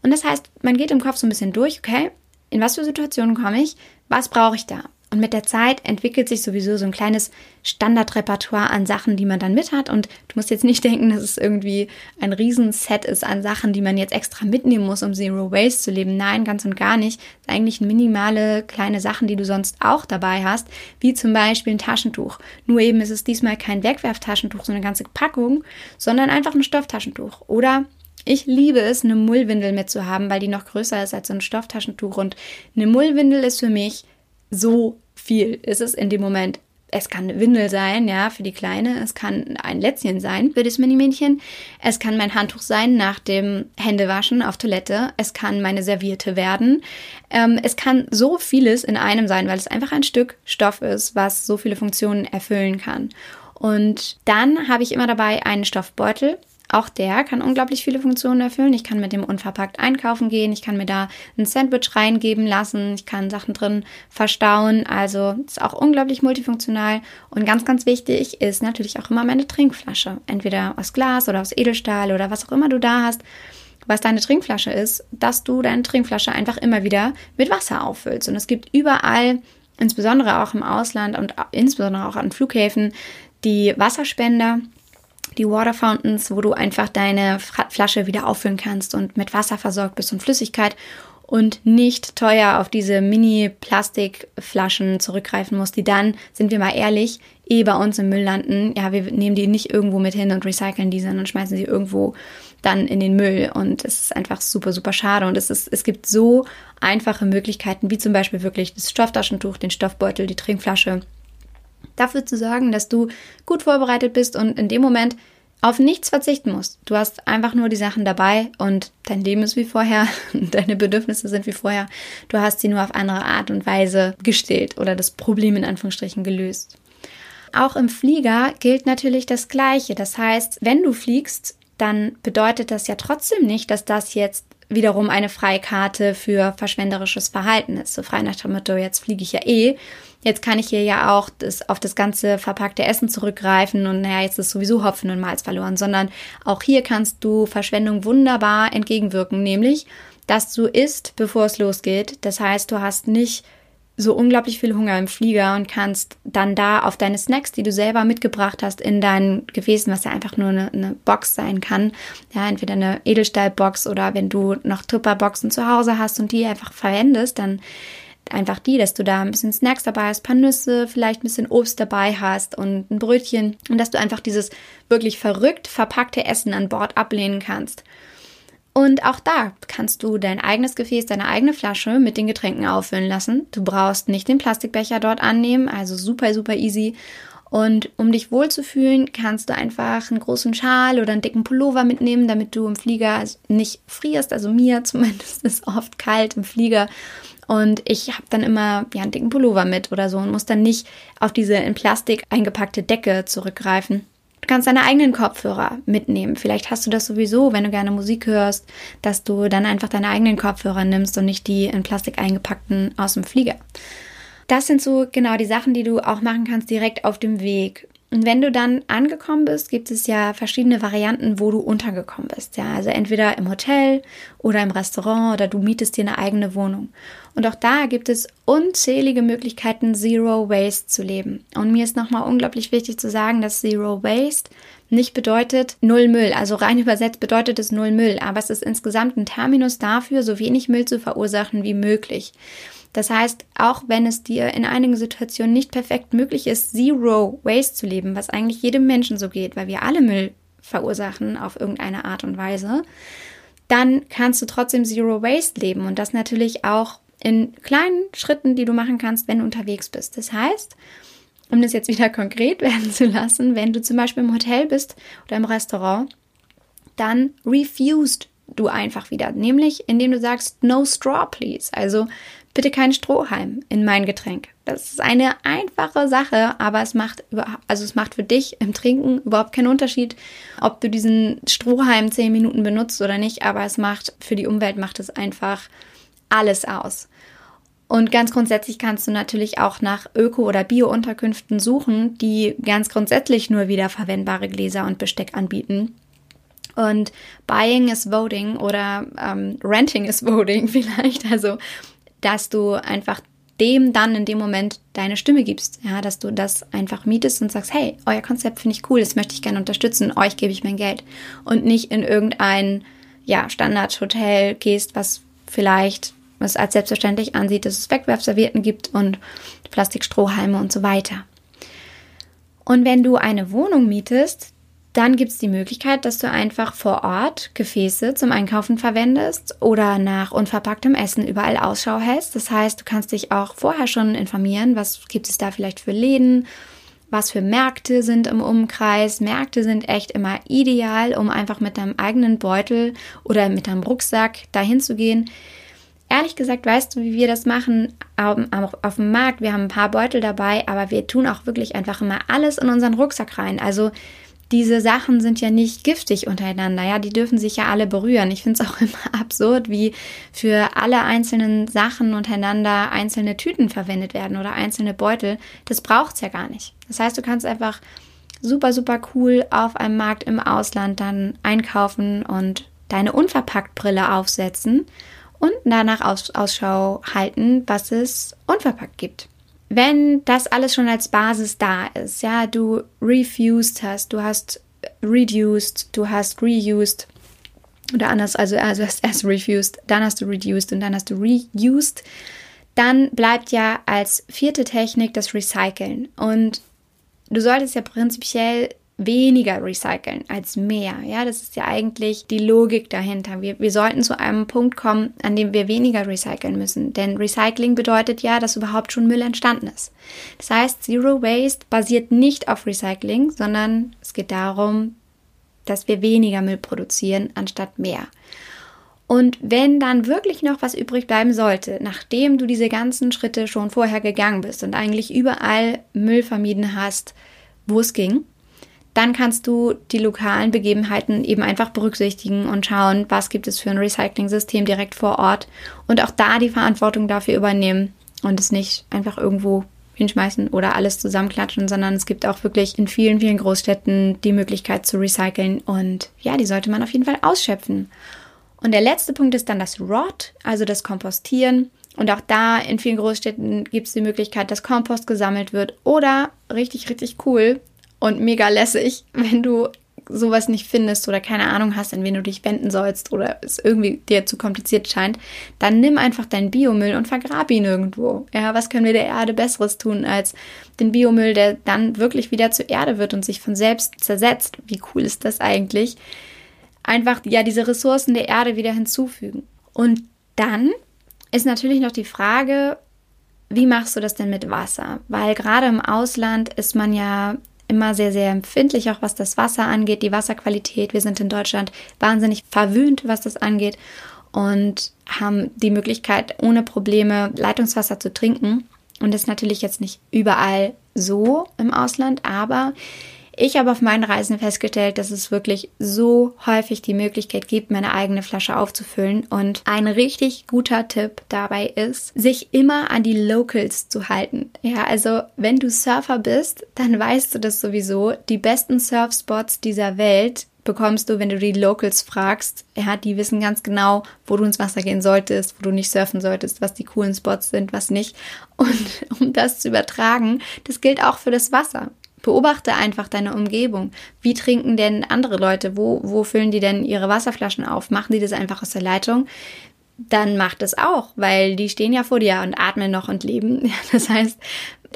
Und das heißt, man geht im Kopf so ein bisschen durch, okay, in was für Situationen komme ich, was brauche ich da? Und mit der Zeit entwickelt sich sowieso so ein kleines Standardrepertoire an Sachen, die man dann mit hat. Und du musst jetzt nicht denken, dass es irgendwie ein Riesenset ist an Sachen, die man jetzt extra mitnehmen muss, um Zero Waste zu leben. Nein, ganz und gar nicht. Es ist eigentlich minimale kleine Sachen, die du sonst auch dabei hast, wie zum Beispiel ein Taschentuch. Nur eben ist es diesmal kein Wegwerftaschentuch, so eine ganze Packung, sondern einfach ein Stofftaschentuch. Oder ich liebe es, eine Mullwindel mitzuhaben, weil die noch größer ist als so ein Stofftaschentuch. Und eine Mullwindel ist für mich so viel. ist Es in dem Moment es kann eine Windel sein, ja, für die Kleine. Es kann ein Lätzchen sein für das Minimädchen. Es kann mein Handtuch sein nach dem Händewaschen auf Toilette. Es kann meine Serviette werden. Ähm, es kann so vieles in einem sein, weil es einfach ein Stück Stoff ist, was so viele Funktionen erfüllen kann. Und dann habe ich immer dabei einen Stoffbeutel auch der kann unglaublich viele Funktionen erfüllen. Ich kann mit dem unverpackt einkaufen gehen, ich kann mir da ein Sandwich reingeben lassen, ich kann Sachen drin verstauen. Also ist auch unglaublich multifunktional. Und ganz, ganz wichtig ist natürlich auch immer meine Trinkflasche. Entweder aus Glas oder aus Edelstahl oder was auch immer du da hast was deine Trinkflasche ist, dass du deine Trinkflasche einfach immer wieder mit Wasser auffüllst. Und es gibt überall insbesondere auch im Ausland und insbesondere auch an Flughäfen, die Wasserspender, die Water Fountains, wo du einfach deine Flasche wieder auffüllen kannst und mit Wasser versorgt bist und Flüssigkeit und nicht teuer auf diese Mini-Plastikflaschen zurückgreifen musst, die dann, sind wir mal ehrlich, eh bei uns im Müll landen. Ja, wir nehmen die nicht irgendwo mit hin und recyceln die, sondern schmeißen sie irgendwo dann in den Müll. Und es ist einfach super, super schade. Und es, ist, es gibt so einfache Möglichkeiten, wie zum Beispiel wirklich das Stofftaschentuch, den Stoffbeutel, die Trinkflasche, dafür zu sorgen, dass du gut vorbereitet bist und in dem Moment auf nichts verzichten musst. Du hast einfach nur die Sachen dabei und dein Leben ist wie vorher, deine Bedürfnisse sind wie vorher. Du hast sie nur auf andere Art und Weise gestillt oder das Problem in Anführungsstrichen gelöst. Auch im Flieger gilt natürlich das Gleiche. Das heißt, wenn du fliegst, dann bedeutet das ja trotzdem nicht, dass das jetzt wiederum eine Freikarte für verschwenderisches Verhalten ist. So frei nach dem Motto, jetzt fliege ich ja eh. Jetzt kann ich hier ja auch das, auf das ganze verpackte Essen zurückgreifen und naja, jetzt ist sowieso Hopfen und Malz verloren, sondern auch hier kannst du Verschwendung wunderbar entgegenwirken, nämlich, dass du isst, bevor es losgeht. Das heißt, du hast nicht so unglaublich viel Hunger im Flieger und kannst dann da auf deine Snacks, die du selber mitgebracht hast, in deinen Gefäßen, was ja einfach nur eine, eine Box sein kann, ja, entweder eine Edelstahlbox oder wenn du noch Tupperboxen zu Hause hast und die einfach verwendest, dann einfach die, dass du da ein bisschen Snacks dabei hast, paar Nüsse, vielleicht ein bisschen Obst dabei hast und ein Brötchen und dass du einfach dieses wirklich verrückt verpackte Essen an Bord ablehnen kannst. Und auch da kannst du dein eigenes Gefäß, deine eigene Flasche mit den Getränken auffüllen lassen. Du brauchst nicht den Plastikbecher dort annehmen, also super, super easy. Und um dich wohlzufühlen, kannst du einfach einen großen Schal oder einen dicken Pullover mitnehmen, damit du im Flieger nicht frierst. Also mir zumindest ist oft kalt im Flieger. Und ich habe dann immer ja, einen dicken Pullover mit oder so und muss dann nicht auf diese in Plastik eingepackte Decke zurückgreifen. Du kannst deine eigenen Kopfhörer mitnehmen. Vielleicht hast du das sowieso, wenn du gerne Musik hörst, dass du dann einfach deine eigenen Kopfhörer nimmst und nicht die in Plastik eingepackten aus dem Flieger. Das sind so genau die Sachen, die du auch machen kannst direkt auf dem Weg. Und wenn du dann angekommen bist, gibt es ja verschiedene Varianten, wo du untergekommen bist. Ja, also entweder im Hotel oder im Restaurant oder du mietest dir eine eigene Wohnung. Und auch da gibt es unzählige Möglichkeiten, Zero Waste zu leben. Und mir ist nochmal unglaublich wichtig zu sagen, dass Zero Waste nicht bedeutet Null Müll. Also rein übersetzt bedeutet es Null Müll. Aber es ist insgesamt ein Terminus dafür, so wenig Müll zu verursachen wie möglich. Das heißt, auch wenn es dir in einigen Situationen nicht perfekt möglich ist, Zero Waste zu leben, was eigentlich jedem Menschen so geht, weil wir alle Müll verursachen auf irgendeine Art und Weise, dann kannst du trotzdem Zero Waste leben und das natürlich auch in kleinen Schritten, die du machen kannst, wenn du unterwegs bist. Das heißt, um das jetzt wieder konkret werden zu lassen, wenn du zum Beispiel im Hotel bist oder im Restaurant, dann refused du einfach wieder, nämlich indem du sagst, no straw, please. Also bitte kein Strohhalm in mein Getränk. Das ist eine einfache Sache, aber es macht also es macht für dich im Trinken überhaupt keinen Unterschied, ob du diesen Strohhalm zehn Minuten benutzt oder nicht, aber es macht für die Umwelt macht es einfach alles aus. Und ganz grundsätzlich kannst du natürlich auch nach Öko- oder Bio-Unterkünften suchen, die ganz grundsätzlich nur wiederverwendbare Gläser und Besteck anbieten. Und Buying is Voting oder ähm, Renting is Voting vielleicht. Also, dass du einfach dem dann in dem Moment deine Stimme gibst. Ja, dass du das einfach mietest und sagst, hey, euer Konzept finde ich cool, das möchte ich gerne unterstützen, euch gebe ich mein Geld. Und nicht in irgendein, ja, Standardhotel gehst, was vielleicht was als selbstverständlich ansieht, dass es Wegwerfservietten gibt und Plastikstrohhalme und so weiter. Und wenn du eine Wohnung mietest, dann gibt es die Möglichkeit, dass du einfach vor Ort Gefäße zum Einkaufen verwendest oder nach unverpacktem Essen überall Ausschau hältst. Das heißt, du kannst dich auch vorher schon informieren, was gibt es da vielleicht für Läden, was für Märkte sind im Umkreis. Märkte sind echt immer ideal, um einfach mit deinem eigenen Beutel oder mit deinem Rucksack dahin zu gehen. Ehrlich gesagt, weißt du, wie wir das machen auf, dem Markt? Wir haben ein paar Beutel dabei, aber wir tun auch wirklich einfach immer alles in unseren Rucksack rein. Also diese Sachen sind ja nicht giftig untereinander, ja, die dürfen sich ja alle berühren. Ich finde es auch immer absurd, wie für alle einzelnen Sachen untereinander einzelne Tüten verwendet werden oder einzelne Beutel. Das braucht es ja gar nicht. Das heißt, du kannst einfach super, super cool auf einem Markt im Ausland dann einkaufen und deine unverpackt Brille aufsetzen und danach Aus Ausschau halten, was es unverpackt gibt. Wenn das alles schon als Basis da ist, ja, du refused hast, du hast reduced, du hast reused oder anders, also, also hast erst refused, dann hast du reduced und dann hast du reused, dann bleibt ja als vierte Technik das Recyceln. Und du solltest ja prinzipiell weniger recyceln als mehr. Ja, das ist ja eigentlich die Logik dahinter. Wir, wir sollten zu einem Punkt kommen, an dem wir weniger recyceln müssen. Denn Recycling bedeutet ja, dass überhaupt schon Müll entstanden ist. Das heißt, Zero Waste basiert nicht auf Recycling, sondern es geht darum, dass wir weniger Müll produzieren anstatt mehr. Und wenn dann wirklich noch was übrig bleiben sollte, nachdem du diese ganzen Schritte schon vorher gegangen bist und eigentlich überall Müll vermieden hast, wo es ging, dann kannst du die lokalen Begebenheiten eben einfach berücksichtigen und schauen, was gibt es für ein Recycling-System direkt vor Ort und auch da die Verantwortung dafür übernehmen und es nicht einfach irgendwo hinschmeißen oder alles zusammenklatschen, sondern es gibt auch wirklich in vielen, vielen Großstädten die Möglichkeit zu recyceln und ja, die sollte man auf jeden Fall ausschöpfen. Und der letzte Punkt ist dann das Rot, also das Kompostieren. Und auch da in vielen Großstädten gibt es die Möglichkeit, dass Kompost gesammelt wird oder richtig, richtig cool, und mega lässig, wenn du sowas nicht findest oder keine Ahnung hast, an wen du dich wenden sollst oder es irgendwie dir zu kompliziert scheint, dann nimm einfach deinen Biomüll und vergrab ihn irgendwo. Ja, was können wir der Erde Besseres tun, als den Biomüll, der dann wirklich wieder zur Erde wird und sich von selbst zersetzt? Wie cool ist das eigentlich? Einfach, ja, diese Ressourcen der Erde wieder hinzufügen. Und dann ist natürlich noch die Frage, wie machst du das denn mit Wasser? Weil gerade im Ausland ist man ja immer sehr, sehr empfindlich, auch was das Wasser angeht, die Wasserqualität. Wir sind in Deutschland wahnsinnig verwöhnt, was das angeht und haben die Möglichkeit, ohne Probleme Leitungswasser zu trinken. Und das ist natürlich jetzt nicht überall so im Ausland, aber ich habe auf meinen Reisen festgestellt, dass es wirklich so häufig die Möglichkeit gibt, meine eigene Flasche aufzufüllen. Und ein richtig guter Tipp dabei ist, sich immer an die Locals zu halten. Ja, also wenn du Surfer bist, dann weißt du das sowieso. Die besten Surfspots dieser Welt bekommst du, wenn du die Locals fragst. Ja, die wissen ganz genau, wo du ins Wasser gehen solltest, wo du nicht surfen solltest, was die coolen Spots sind, was nicht. Und um das zu übertragen, das gilt auch für das Wasser. Beobachte einfach deine Umgebung. Wie trinken denn andere Leute? Wo, wo füllen die denn ihre Wasserflaschen auf? Machen die das einfach aus der Leitung? Dann macht es auch, weil die stehen ja vor dir und atmen noch und leben. Das heißt,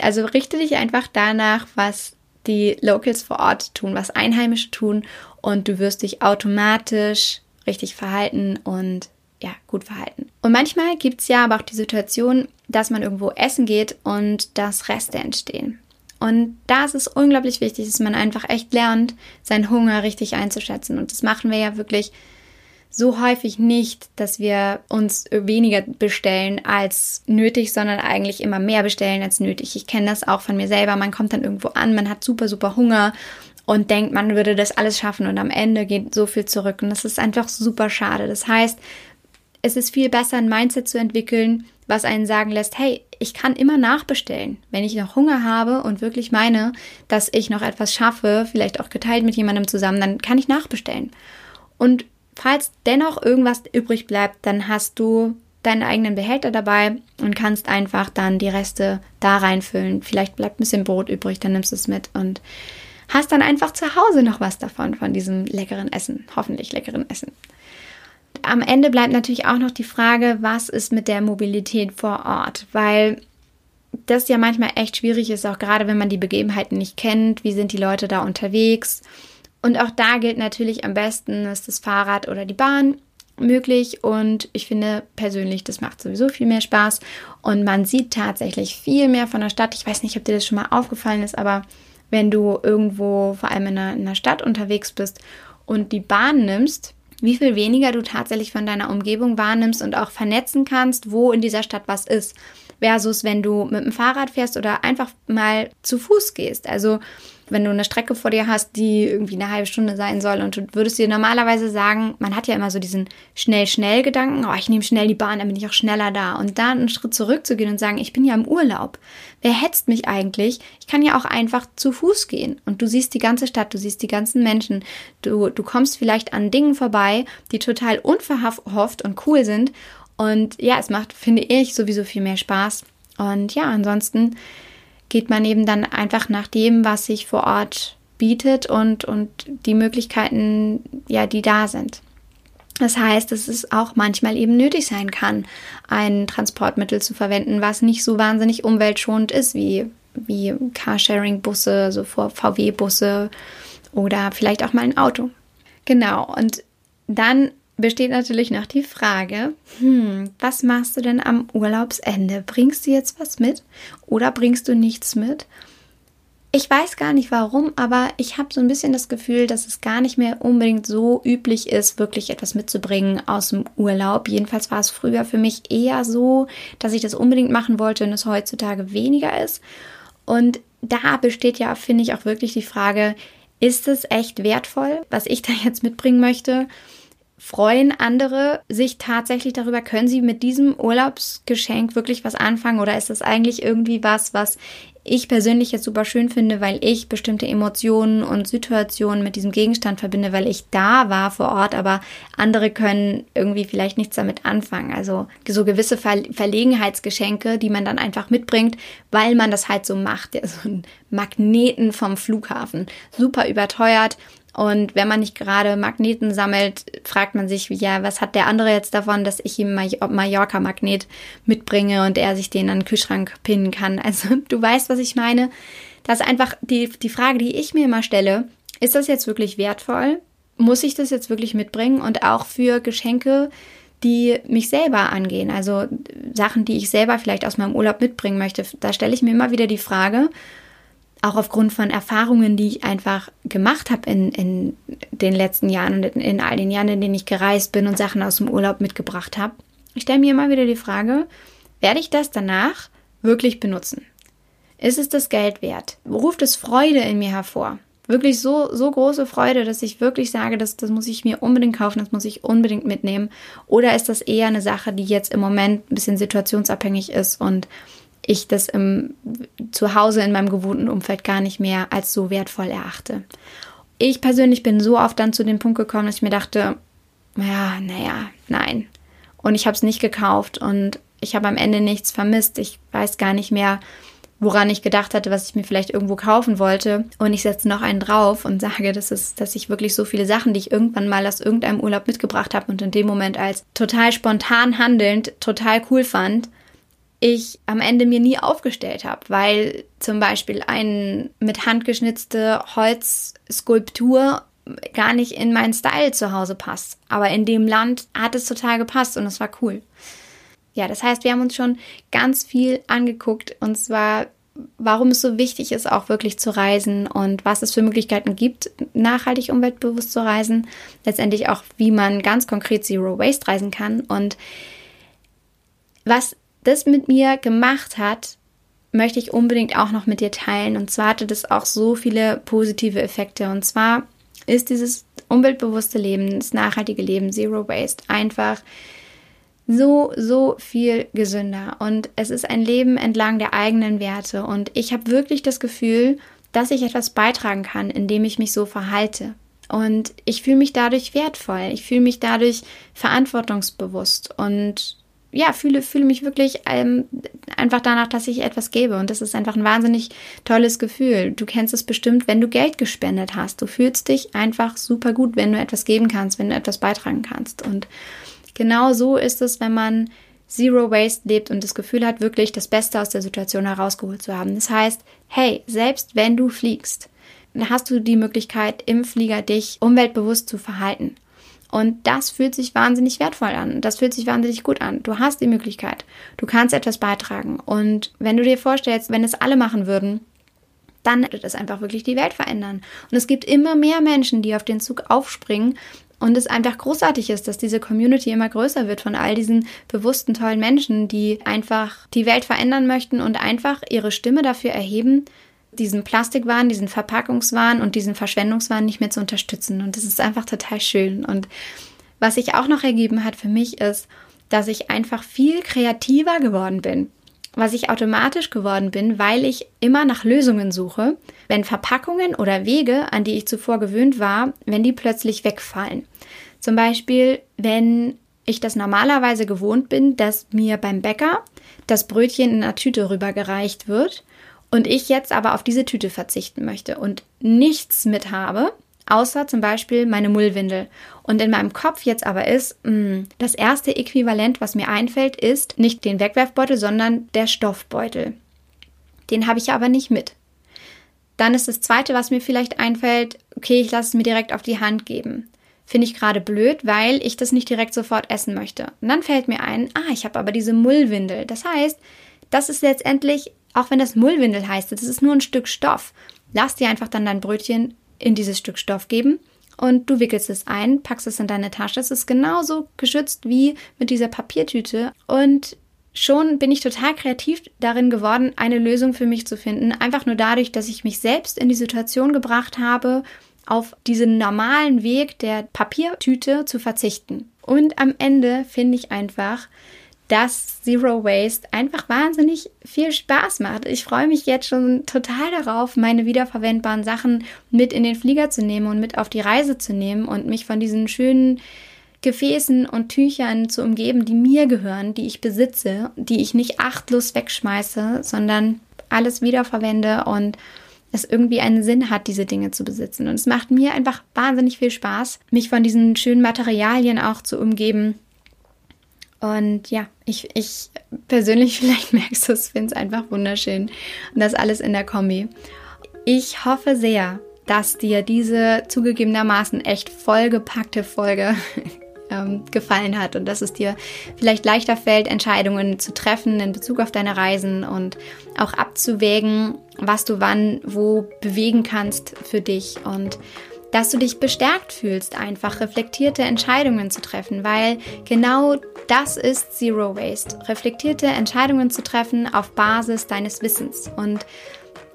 also richte dich einfach danach, was die Locals vor Ort tun, was Einheimische tun und du wirst dich automatisch richtig verhalten und ja, gut verhalten. Und manchmal gibt es ja aber auch die Situation, dass man irgendwo essen geht und dass Reste entstehen. Und da ist es unglaublich wichtig, dass man einfach echt lernt, seinen Hunger richtig einzuschätzen. Und das machen wir ja wirklich so häufig nicht, dass wir uns weniger bestellen als nötig, sondern eigentlich immer mehr bestellen als nötig. Ich kenne das auch von mir selber. Man kommt dann irgendwo an, man hat super, super Hunger und denkt, man würde das alles schaffen und am Ende geht so viel zurück. Und das ist einfach super schade. Das heißt, es ist viel besser, ein Mindset zu entwickeln, was einen sagen lässt, hey, ich kann immer nachbestellen. Wenn ich noch Hunger habe und wirklich meine, dass ich noch etwas schaffe, vielleicht auch geteilt mit jemandem zusammen, dann kann ich nachbestellen. Und falls dennoch irgendwas übrig bleibt, dann hast du deinen eigenen Behälter dabei und kannst einfach dann die Reste da reinfüllen. Vielleicht bleibt ein bisschen Brot übrig, dann nimmst du es mit und hast dann einfach zu Hause noch was davon, von diesem leckeren Essen, hoffentlich leckeren Essen. Am Ende bleibt natürlich auch noch die Frage, was ist mit der Mobilität vor Ort? Weil das ja manchmal echt schwierig ist, auch gerade wenn man die Begebenheiten nicht kennt. Wie sind die Leute da unterwegs? Und auch da gilt natürlich am besten, ist das Fahrrad oder die Bahn möglich. Und ich finde persönlich, das macht sowieso viel mehr Spaß. Und man sieht tatsächlich viel mehr von der Stadt. Ich weiß nicht, ob dir das schon mal aufgefallen ist, aber wenn du irgendwo, vor allem in einer, in einer Stadt unterwegs bist und die Bahn nimmst, wie viel weniger du tatsächlich von deiner Umgebung wahrnimmst und auch vernetzen kannst, wo in dieser Stadt was ist. Versus wenn du mit dem Fahrrad fährst oder einfach mal zu Fuß gehst. Also wenn du eine Strecke vor dir hast, die irgendwie eine halbe Stunde sein soll und du würdest dir normalerweise sagen, man hat ja immer so diesen schnell-schnell-Gedanken, oh, ich nehme schnell die Bahn, dann bin ich auch schneller da. Und dann einen Schritt zurückzugehen und sagen, ich bin ja im Urlaub. Wer hetzt mich eigentlich? Ich kann ja auch einfach zu Fuß gehen und du siehst die ganze Stadt, du siehst die ganzen Menschen, du, du kommst vielleicht an Dingen vorbei, die total unverhofft und cool sind. Und ja, es macht, finde ich, sowieso viel mehr Spaß Und ja, ansonsten geht man eben dann einfach nach dem, was sich vor Ort bietet und, und die Möglichkeiten, ja, die da sind. Das heißt, dass es auch manchmal eben nötig sein kann, ein Transportmittel zu verwenden, was nicht so wahnsinnig umweltschonend ist wie, wie Carsharing-Busse, so VW-Busse oder vielleicht auch mal ein Auto. Genau, und dann besteht natürlich noch die Frage, hm, was machst du denn am Urlaubsende? Bringst du jetzt was mit oder bringst du nichts mit? Ich weiß gar nicht warum, aber ich habe so ein bisschen das Gefühl, dass es gar nicht mehr unbedingt so üblich ist, wirklich etwas mitzubringen aus dem Urlaub. Jedenfalls war es früher für mich eher so, dass ich das unbedingt machen wollte und es heutzutage weniger ist. Und da besteht ja, finde ich, auch wirklich die Frage, ist es echt wertvoll, was ich da jetzt mitbringen möchte? Freuen andere sich tatsächlich darüber, können sie mit diesem Urlaubsgeschenk wirklich was anfangen oder ist das eigentlich irgendwie was, was ich persönlich jetzt super schön finde, weil ich bestimmte Emotionen und Situationen mit diesem Gegenstand verbinde, weil ich da war vor Ort, aber andere können irgendwie vielleicht nichts damit anfangen. Also so gewisse Ver Verlegenheitsgeschenke, die man dann einfach mitbringt, weil man das halt so macht. Ja, so ein Magneten vom Flughafen. Super überteuert, und wenn man nicht gerade Magneten sammelt, fragt man sich, ja, was hat der andere jetzt davon, dass ich ihm Mallorca-Magnet mitbringe und er sich den an den Kühlschrank pinnen kann. Also du weißt, was ich meine. Das ist einfach die, die Frage, die ich mir immer stelle. Ist das jetzt wirklich wertvoll? Muss ich das jetzt wirklich mitbringen? Und auch für Geschenke, die mich selber angehen. Also Sachen, die ich selber vielleicht aus meinem Urlaub mitbringen möchte. Da stelle ich mir immer wieder die Frage, auch aufgrund von Erfahrungen, die ich einfach gemacht habe in, in den letzten Jahren und in, all den Jahren, in denen ich gereist bin und Sachen aus dem Urlaub mitgebracht habe. Ich stelle mir immer wieder die Frage, werde ich das danach wirklich benutzen? Ist es das Geld wert? Ruft es Freude in mir hervor? Wirklich so, so große Freude, dass ich wirklich sage, das, das muss ich mir unbedingt kaufen, das muss ich unbedingt mitnehmen? Oder ist das eher eine Sache, die jetzt im Moment ein bisschen situationsabhängig ist und ich das im, zu Hause in meinem gewohnten Umfeld gar nicht mehr als so wertvoll erachte. Ich persönlich bin so oft dann zu dem Punkt gekommen, dass ich mir dachte, ja, naja, nein. Und ich habe es nicht gekauft und ich habe am Ende nichts vermisst. Ich weiß gar nicht mehr, woran ich gedacht hatte, was ich mir vielleicht irgendwo kaufen wollte. Und ich setze noch einen drauf und sage, das ist, dass ich wirklich so viele Sachen, die ich irgendwann mal aus irgendeinem Urlaub mitgebracht habe und in dem Moment als total spontan handelnd total cool fand ich am Ende mir nie aufgestellt habe, weil zum Beispiel eine mit handgeschnitzte Holzskulptur gar nicht in meinen Style zu Hause passt. Aber in dem Land hat es total gepasst und es war cool. Ja, das heißt, wir haben uns schon ganz viel angeguckt und zwar, warum es so wichtig ist, auch wirklich zu reisen und was es für Möglichkeiten gibt, nachhaltig umweltbewusst zu reisen. Letztendlich auch, wie man ganz konkret Zero Waste reisen kann und was das mit mir gemacht hat, möchte ich unbedingt auch noch mit dir teilen. Und zwar hatte das auch so viele positive Effekte. Und zwar ist dieses umweltbewusste Leben, das nachhaltige Leben, Zero Waste, einfach so, so viel gesünder. Und es ist ein Leben entlang der eigenen Werte. Und ich habe wirklich das Gefühl, dass ich etwas beitragen kann, indem ich mich so verhalte. Und ich fühle mich dadurch wertvoll. Ich fühle mich dadurch verantwortungsbewusst. Und ja, fühle, fühle mich wirklich ähm, einfach danach, dass ich etwas gebe. Und das ist einfach ein wahnsinnig tolles Gefühl. Du kennst es bestimmt, wenn du Geld gespendet hast. Du fühlst dich einfach super gut, wenn du etwas geben kannst, wenn du etwas beitragen kannst. Und genau so ist es, wenn man Zero Waste lebt und das Gefühl hat, wirklich das Beste aus der Situation herausgeholt zu haben. Das heißt, hey, selbst wenn du fliegst, hast du die Möglichkeit, im Flieger dich umweltbewusst zu verhalten. Und das fühlt sich wahnsinnig wertvoll an. Das fühlt sich wahnsinnig gut an. Du hast die Möglichkeit. Du kannst etwas beitragen. Und wenn du dir vorstellst, wenn es alle machen würden, dann würde das einfach wirklich die Welt verändern. Und es gibt immer mehr Menschen, die auf den Zug aufspringen und es einfach großartig ist, dass diese Community immer größer wird von all diesen bewussten, tollen Menschen, die einfach die Welt verändern möchten und einfach ihre Stimme dafür erheben, diesen Plastikwahn, diesen Verpackungswahn und diesen Verschwendungswahn nicht mehr zu unterstützen. Und das ist einfach total schön. Und was sich auch noch ergeben hat für mich ist, dass ich einfach viel kreativer geworden bin. Was ich automatisch geworden bin, weil ich immer nach Lösungen suche, wenn Verpackungen oder Wege, an die ich zuvor gewöhnt war, wenn die plötzlich wegfallen. Zum Beispiel, wenn ich das normalerweise gewohnt bin, dass mir beim Bäcker das Brötchen in einer Tüte rübergereicht wird und ich jetzt aber auf diese Tüte verzichten möchte und nichts mit habe, außer zum Beispiel meine Mullwindel. Und in meinem Kopf jetzt aber ist, mh, hm, das erste Äquivalent, was mir einfällt, ist nicht den Wegwerfbeutel, sondern der Stoffbeutel. Den habe ich aber nicht mit. Dann ist das zweite, was mir vielleicht einfällt, okay, ich lasse es mir direkt auf die Hand geben. Finde ich gerade blöd, weil ich das nicht direkt sofort essen möchte. Und dann fällt mir ein, ah, ich habe aber diese Mullwindel. Das heißt, das ist letztendlich, auch wenn das Mullwindel heißt, das ist nur ein Stück Stoff. Lass dir einfach dann dein Brötchen in dieses Stück Stoff geben und du wickelst es ein, packst es in deine Tasche. Es ist genauso geschützt wie mit dieser Papiertüte und schon bin ich total kreativ darin geworden, eine Lösung für mich zu finden. Einfach nur dadurch, dass ich mich selbst in die Situation gebracht habe, auf diesen normalen Weg der Papiertüte zu verzichten. Und am Ende finde ich einfach, dass Zero Waste einfach wahnsinnig viel Spaß macht. Ich freue mich jetzt schon total darauf, meine wiederverwendbaren Sachen mit in den Flieger zu nehmen und mit auf die Reise zu nehmen und mich von diesen schönen Gefäßen und Tüchern zu umgeben, die mir gehören, die ich besitze, die ich nicht achtlos wegschmeiße, sondern alles wiederverwende und es irgendwie einen Sinn hat, diese Dinge zu besitzen. Und es macht mir einfach wahnsinnig viel Spaß, mich von diesen schönen Materialien auch zu umgeben. Und ja, ich, ich persönlich, vielleicht merkst du es, finde es einfach wunderschön. Und das alles in der Kombi. Ich hoffe sehr, dass dir diese zugegebenermaßen echt vollgepackte Folge ähm, gefallen hat und dass es dir vielleicht leichter fällt, Entscheidungen zu treffen in Bezug auf deine Reisen und auch abzuwägen, was du wann, wo bewegen kannst für dich und dass du dich bestärkt fühlst, einfach reflektierte Entscheidungen zu treffen, weil genau das ist Zero Waste. Reflektierte Entscheidungen zu treffen auf Basis deines Wissens. Und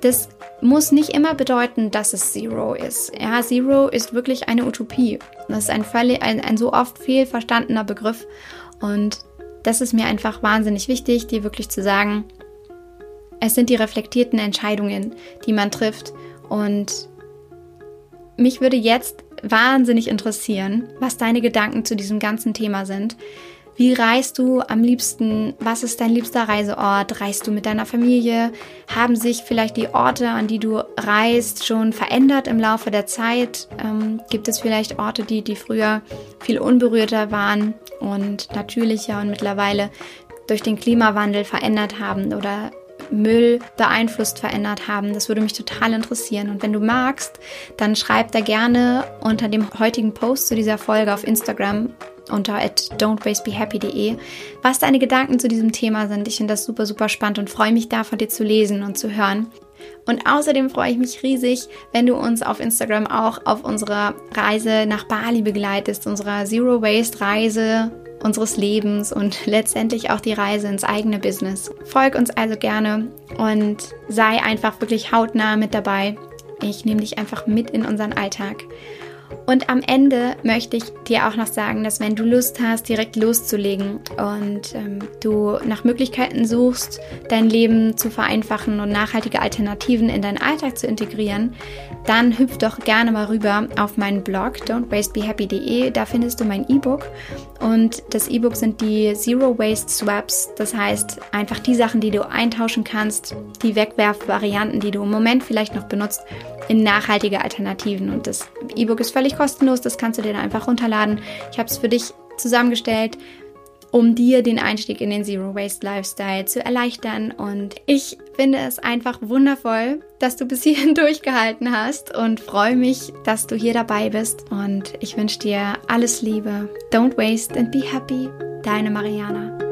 das muss nicht immer bedeuten, dass es Zero ist. Ja, Zero ist wirklich eine Utopie. Das ist ein, ein, ein so oft fehlverstandener Begriff. Und das ist mir einfach wahnsinnig wichtig, dir wirklich zu sagen, es sind die reflektierten Entscheidungen, die man trifft. Und mich würde jetzt wahnsinnig interessieren, was deine Gedanken zu diesem ganzen Thema sind. Wie reist du am liebsten? Was ist dein liebster Reiseort? Reist du mit deiner Familie? Haben sich vielleicht die Orte, an die du reist, schon verändert im Laufe der Zeit? Ähm, gibt es vielleicht Orte, die, die früher viel unberührter waren und natürlicher und mittlerweile durch den Klimawandel verändert haben oder Müll beeinflusst, verändert haben. Das würde mich total interessieren. Und wenn du magst, dann schreib da gerne unter dem heutigen Post zu dieser Folge auf Instagram unter don'twastebehappy.de, was deine Gedanken zu diesem Thema sind. Ich finde das super, super spannend und freue mich da von dir zu lesen und zu hören. Und außerdem freue ich mich riesig, wenn du uns auf Instagram auch auf unserer Reise nach Bali begleitest, unserer Zero Waste Reise unseres Lebens und letztendlich auch die Reise ins eigene Business. Folg uns also gerne und sei einfach wirklich hautnah mit dabei. Ich nehme dich einfach mit in unseren Alltag. Und am Ende möchte ich dir auch noch sagen, dass wenn du Lust hast, direkt loszulegen und ähm, du nach Möglichkeiten suchst, dein Leben zu vereinfachen und nachhaltige Alternativen in deinen Alltag zu integrieren, dann hüpf doch gerne mal rüber auf meinen Blog don'twastebehappy.de. Da findest du mein E-Book und das E-Book sind die Zero Waste Swaps. Das heißt einfach die Sachen, die du eintauschen kannst, die Wegwerfvarianten, die du im Moment vielleicht noch benutzt in nachhaltige Alternativen. Und das E-Book ist völlig kostenlos, das kannst du dir dann einfach runterladen. Ich habe es für dich zusammengestellt, um dir den Einstieg in den Zero Waste Lifestyle zu erleichtern. Und ich finde es einfach wundervoll, dass du bis hierhin durchgehalten hast und freue mich, dass du hier dabei bist. Und ich wünsche dir alles Liebe. Don't waste and be happy. Deine Mariana.